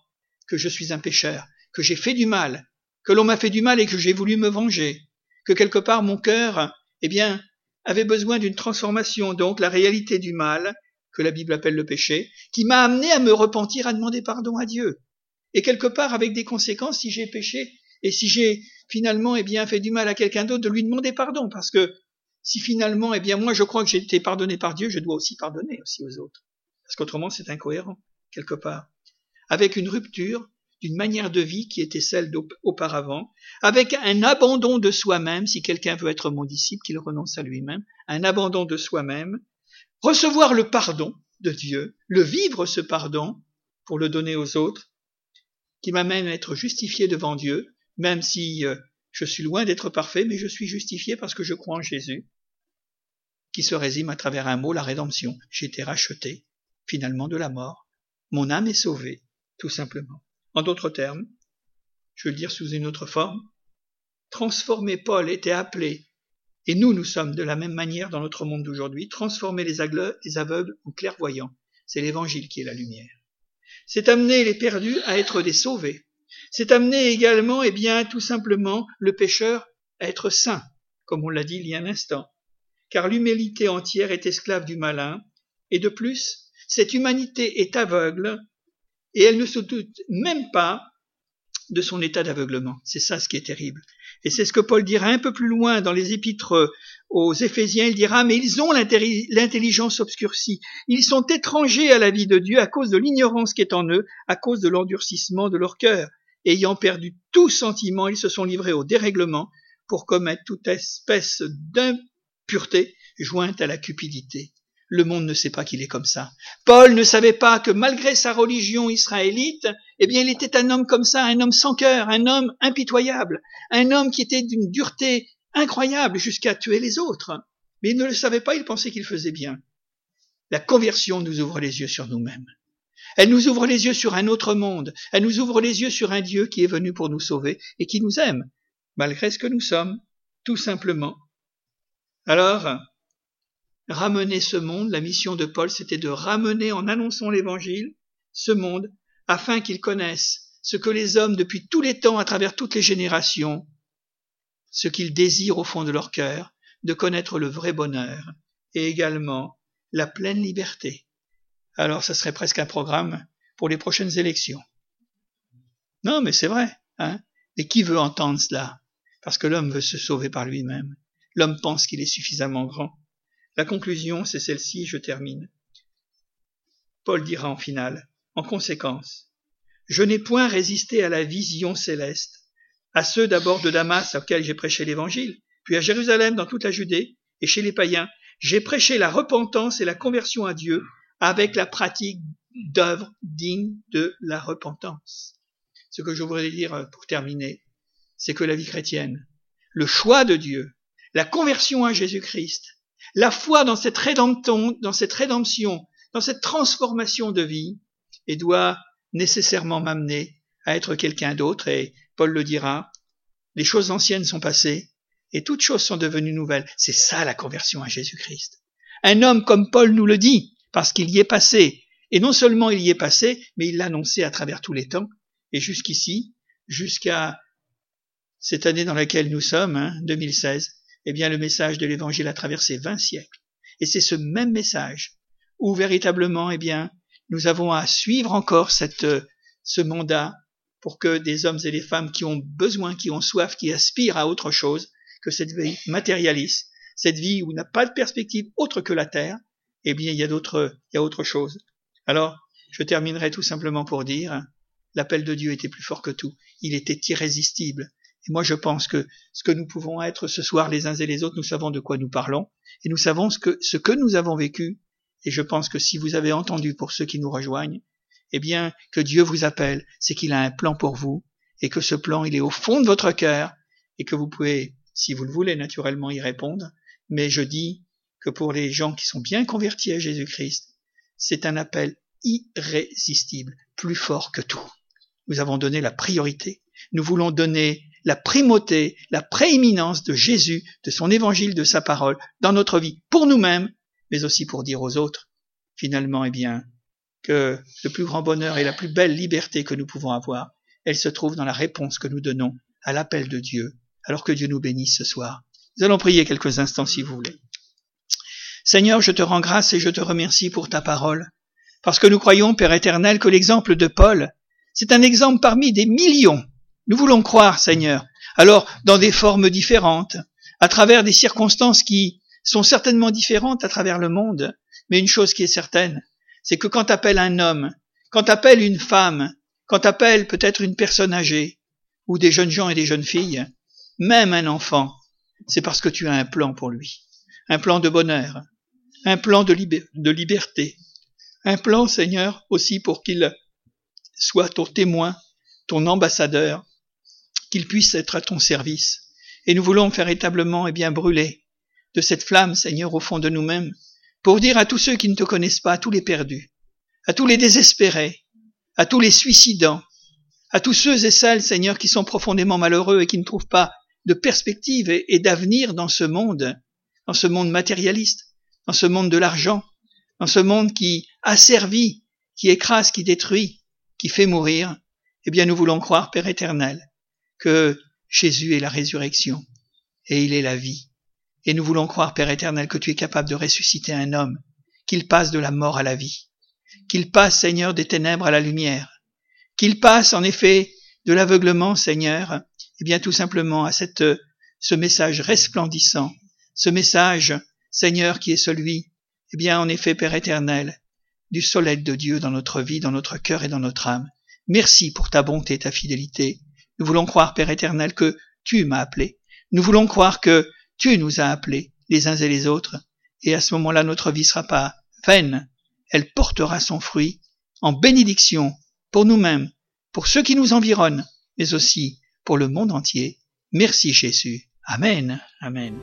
que je suis un pécheur, que j'ai fait du mal, que l'on m'a fait du mal et que j'ai voulu me venger, que quelque part mon cœur, eh bien, avait besoin d'une transformation, donc la réalité du mal, que la Bible appelle le péché, qui m'a amené à me repentir, à demander pardon à Dieu. Et quelque part avec des conséquences si j'ai péché et si j'ai finalement eh bien fait du mal à quelqu'un d'autre de lui demander pardon parce que si finalement eh bien moi je crois que j'ai été pardonné par Dieu, je dois aussi pardonner aussi aux autres. Parce qu'autrement c'est incohérent quelque part. Avec une rupture d'une manière de vie qui était celle d'auparavant, avec un abandon de soi-même, si quelqu'un veut être mon disciple, qu'il renonce à lui-même, un abandon de soi-même, recevoir le pardon de Dieu, le vivre ce pardon pour le donner aux autres, qui m'amène à être justifié devant Dieu, même si euh, je suis loin d'être parfait, mais je suis justifié parce que je crois en Jésus, qui se résume à travers un mot, la rédemption. J'ai été racheté, finalement, de la mort. Mon âme est sauvée, tout simplement. En d'autres termes, je vais le dire sous une autre forme, transformer Paul était appelé et nous, nous sommes de la même manière dans notre monde d'aujourd'hui, transformer les, aveugles en clairvoyants. C'est l'évangile qui est la lumière. C'est amener les perdus à être des sauvés. C'est amener également, eh bien, tout simplement, le pécheur à être saint, comme on l'a dit il y a un instant. Car l'humanité entière est esclave du malin, et de plus, cette humanité est aveugle, et elle ne se doute même pas de son état d'aveuglement. C'est ça ce qui est terrible. Et c'est ce que Paul dira un peu plus loin dans les épîtres aux Éphésiens. Il dira, mais ils ont l'intelligence obscurcie. Ils sont étrangers à la vie de Dieu à cause de l'ignorance qui est en eux, à cause de l'endurcissement de leur cœur. Ayant perdu tout sentiment, ils se sont livrés au dérèglement pour commettre toute espèce d'impureté jointe à la cupidité. Le monde ne sait pas qu'il est comme ça. Paul ne savait pas que malgré sa religion israélite, eh bien, il était un homme comme ça, un homme sans cœur, un homme impitoyable, un homme qui était d'une dureté incroyable jusqu'à tuer les autres. Mais il ne le savait pas, il pensait qu'il faisait bien. La conversion nous ouvre les yeux sur nous-mêmes. Elle nous ouvre les yeux sur un autre monde. Elle nous ouvre les yeux sur un Dieu qui est venu pour nous sauver et qui nous aime, malgré ce que nous sommes, tout simplement. Alors, ramener ce monde, la mission de Paul, c'était de ramener en annonçant l'évangile ce monde afin qu'ils connaissent ce que les hommes depuis tous les temps, à travers toutes les générations, ce qu'ils désirent au fond de leur cœur, de connaître le vrai bonheur et également la pleine liberté. Alors, ce serait presque un programme pour les prochaines élections. Non, mais c'est vrai, hein. Et qui veut entendre cela? Parce que l'homme veut se sauver par lui-même. L'homme pense qu'il est suffisamment grand. La conclusion, c'est celle-ci, je termine. Paul dira en finale, en conséquence, je n'ai point résisté à la vision céleste, à ceux d'abord de Damas auxquels j'ai prêché l'évangile, puis à Jérusalem dans toute la Judée, et chez les païens, j'ai prêché la repentance et la conversion à Dieu avec la pratique d'œuvres dignes de la repentance. Ce que je voudrais dire pour terminer, c'est que la vie chrétienne, le choix de Dieu, la conversion à Jésus-Christ, la foi dans cette rédemption, dans cette transformation de vie, et doit nécessairement m'amener à être quelqu'un d'autre, et Paul le dira, les choses anciennes sont passées, et toutes choses sont devenues nouvelles. C'est ça la conversion à Jésus-Christ. Un homme comme Paul nous le dit, parce qu'il y est passé, et non seulement il y est passé, mais il l'a annoncé à travers tous les temps, et jusqu'ici, jusqu'à cette année dans laquelle nous sommes, hein, 2016, eh bien le message de l'évangile a traversé vingt siècles. Et c'est ce même message où véritablement, eh bien, nous avons à suivre encore cette, ce mandat pour que des hommes et des femmes qui ont besoin, qui ont soif, qui aspirent à autre chose que cette vie matérialiste, cette vie où n'a pas de perspective autre que la terre, eh bien, il y a d'autres, il y a autre chose. Alors, je terminerai tout simplement pour dire, l'appel de Dieu était plus fort que tout. Il était irrésistible. Et moi, je pense que ce que nous pouvons être ce soir les uns et les autres, nous savons de quoi nous parlons, et nous savons ce que, ce que nous avons vécu, et je pense que si vous avez entendu pour ceux qui nous rejoignent, eh bien, que Dieu vous appelle, c'est qu'il a un plan pour vous, et que ce plan, il est au fond de votre cœur, et que vous pouvez, si vous le voulez, naturellement y répondre, mais je dis que pour les gens qui sont bien convertis à Jésus-Christ, c'est un appel irrésistible, plus fort que tout. Nous avons donné la priorité. Nous voulons donner la primauté, la prééminence de Jésus, de son évangile, de sa parole dans notre vie, pour nous-mêmes, mais aussi pour dire aux autres, finalement, eh bien, que le plus grand bonheur et la plus belle liberté que nous pouvons avoir, elle se trouve dans la réponse que nous donnons à l'appel de Dieu, alors que Dieu nous bénisse ce soir. Nous allons prier quelques instants si vous voulez. Seigneur, je te rends grâce et je te remercie pour ta parole, parce que nous croyons, Père éternel, que l'exemple de Paul, c'est un exemple parmi des millions. Nous voulons croire, Seigneur, alors dans des formes différentes, à travers des circonstances qui sont certainement différentes à travers le monde, mais une chose qui est certaine, c'est que quand t'appelles un homme, quand t'appelles une femme, quand t'appelles peut-être une personne âgée, ou des jeunes gens et des jeunes filles, même un enfant, c'est parce que tu as un plan pour lui, un plan de bonheur, un plan de, de liberté, un plan, Seigneur, aussi pour qu'il soit ton témoin, ton ambassadeur, qu'il puisse être à ton service. Et nous voulons véritablement eh bien brûler de cette flamme, Seigneur, au fond de nous-mêmes, pour dire à tous ceux qui ne te connaissent pas, à tous les perdus, à tous les désespérés, à tous les suicidants, à tous ceux et celles, Seigneur, qui sont profondément malheureux et qui ne trouvent pas de perspective et, d'avenir dans ce monde, dans ce monde matérialiste, dans ce monde de l'argent, dans ce monde qui asservit, qui écrase, qui détruit, qui fait mourir, eh bien nous voulons croire, Père éternel, que Jésus est la résurrection et il est la vie. Et nous voulons croire, Père éternel, que tu es capable de ressusciter un homme, qu'il passe de la mort à la vie, qu'il passe, Seigneur, des ténèbres à la lumière, qu'il passe, en effet, de l'aveuglement, Seigneur, eh bien tout simplement à cette, ce message resplendissant, ce message, Seigneur, qui est celui, eh bien en effet, Père éternel, du soleil de Dieu dans notre vie, dans notre cœur et dans notre âme. Merci pour ta bonté et ta fidélité. Nous voulons croire, Père éternel, que tu m'as appelé. Nous voulons croire que tu nous as appelés, les uns et les autres, et à ce moment-là, notre vie sera pas vaine. Elle portera son fruit en bénédiction pour nous-mêmes, pour ceux qui nous environnent, mais aussi pour le monde entier. Merci Jésus. Amen. Amen.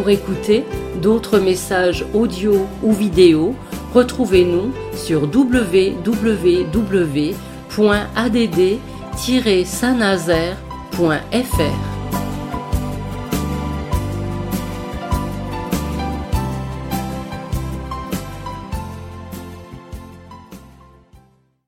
Pour écouter d'autres messages audio ou vidéo, Retrouvez-nous sur www.add-saint-nazaire.fr.